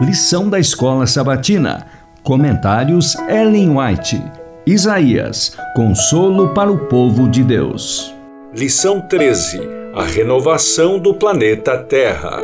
Lição da Escola Sabatina. Comentários Ellen White. Isaías. Consolo para o povo de Deus. Lição 13. A renovação do planeta Terra.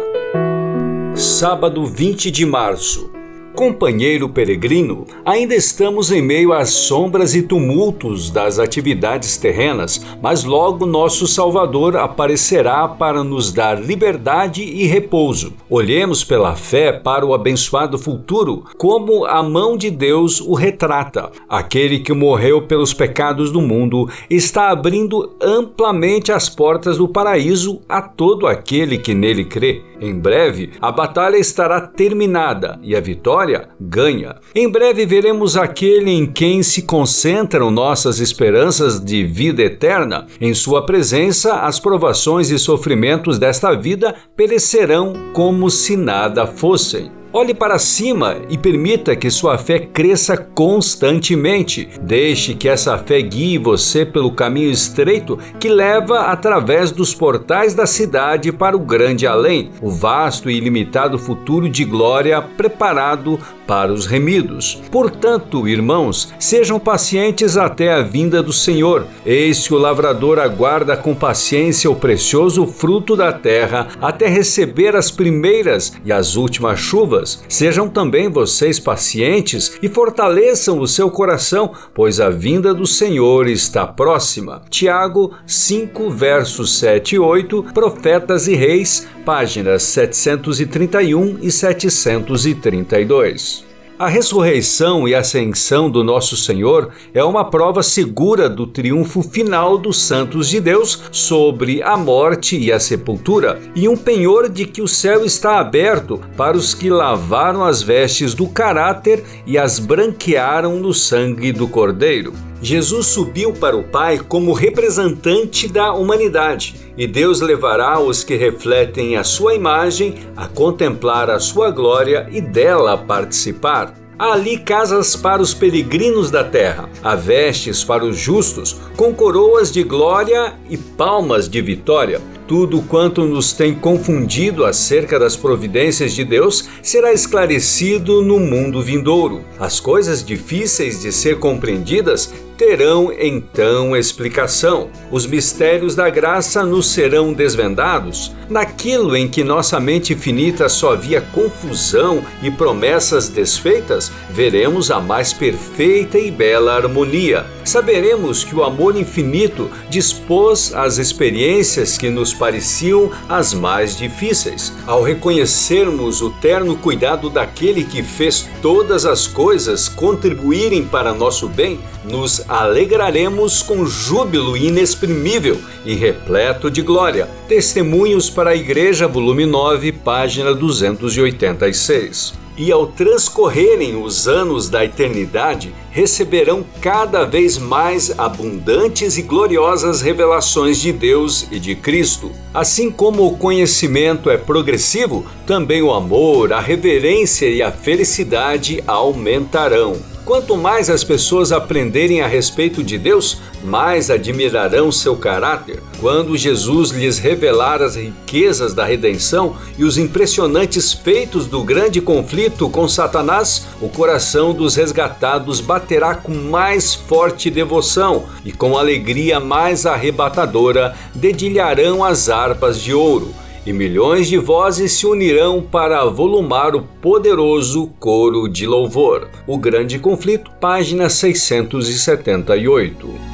Sábado 20 de março. Companheiro peregrino, ainda estamos em meio às sombras e tumultos das atividades terrenas, mas logo nosso Salvador aparecerá para nos dar liberdade e repouso. Olhemos pela fé para o abençoado futuro, como a mão de Deus o retrata. Aquele que morreu pelos pecados do mundo está abrindo amplamente as portas do paraíso a todo aquele que nele crê. Em breve, a batalha estará terminada e a vitória ganha. Em breve veremos aquele em quem se concentram nossas esperanças de vida eterna. Em sua presença, as provações e sofrimentos desta vida perecerão como se nada fossem. Olhe para cima e permita que sua fé cresça constantemente. Deixe que essa fé guie você pelo caminho estreito que leva através dos portais da cidade para o grande além, o vasto e ilimitado futuro de glória preparado para os remidos. Portanto, irmãos, sejam pacientes até a vinda do Senhor. Eis que o lavrador aguarda com paciência o precioso fruto da terra até receber as primeiras e as últimas chuvas. Sejam também vocês pacientes e fortaleçam o seu coração, pois a vinda do Senhor está próxima. Tiago 5, versos 7 e 8, Profetas e Reis, páginas 731 e 732. A ressurreição e ascensão do nosso Senhor é uma prova segura do triunfo final dos santos de Deus sobre a morte e a sepultura, e um penhor de que o céu está aberto para os que lavaram as vestes do caráter e as branquearam no sangue do Cordeiro. Jesus subiu para o Pai como representante da humanidade, e Deus levará os que refletem a sua imagem a contemplar a sua glória e dela participar. Há ali casas para os peregrinos da terra, há vestes para os justos, com coroas de glória e palmas de vitória. Tudo quanto nos tem confundido acerca das providências de Deus será esclarecido no mundo vindouro. As coisas difíceis de ser compreendidas terão então explicação. Os mistérios da graça nos serão desvendados. Naquilo em que nossa mente finita só via confusão e promessas desfeitas, veremos a mais perfeita e bela harmonia. Saberemos que o amor infinito dispôs as experiências que nos pareciam as mais difíceis. Ao reconhecermos o terno cuidado daquele que fez todas as coisas contribuírem para nosso bem, nos alegraremos com júbilo inexprimível e repleto de glória. Testemunhos para a Igreja, volume 9, página 286 e ao transcorrerem os anos da eternidade, receberão cada vez mais abundantes e gloriosas revelações de Deus e de Cristo. Assim como o conhecimento é progressivo, também o amor, a reverência e a felicidade aumentarão. Quanto mais as pessoas aprenderem a respeito de Deus, mais admirarão seu caráter. Quando Jesus lhes revelar as riquezas da redenção e os impressionantes feitos do grande conflito com Satanás, o coração dos resgatados baterá com mais forte devoção e com alegria mais arrebatadora dedilharão as harpas de ouro e milhões de vozes se unirão para volumar o poderoso coro de louvor. O Grande Conflito, página 678.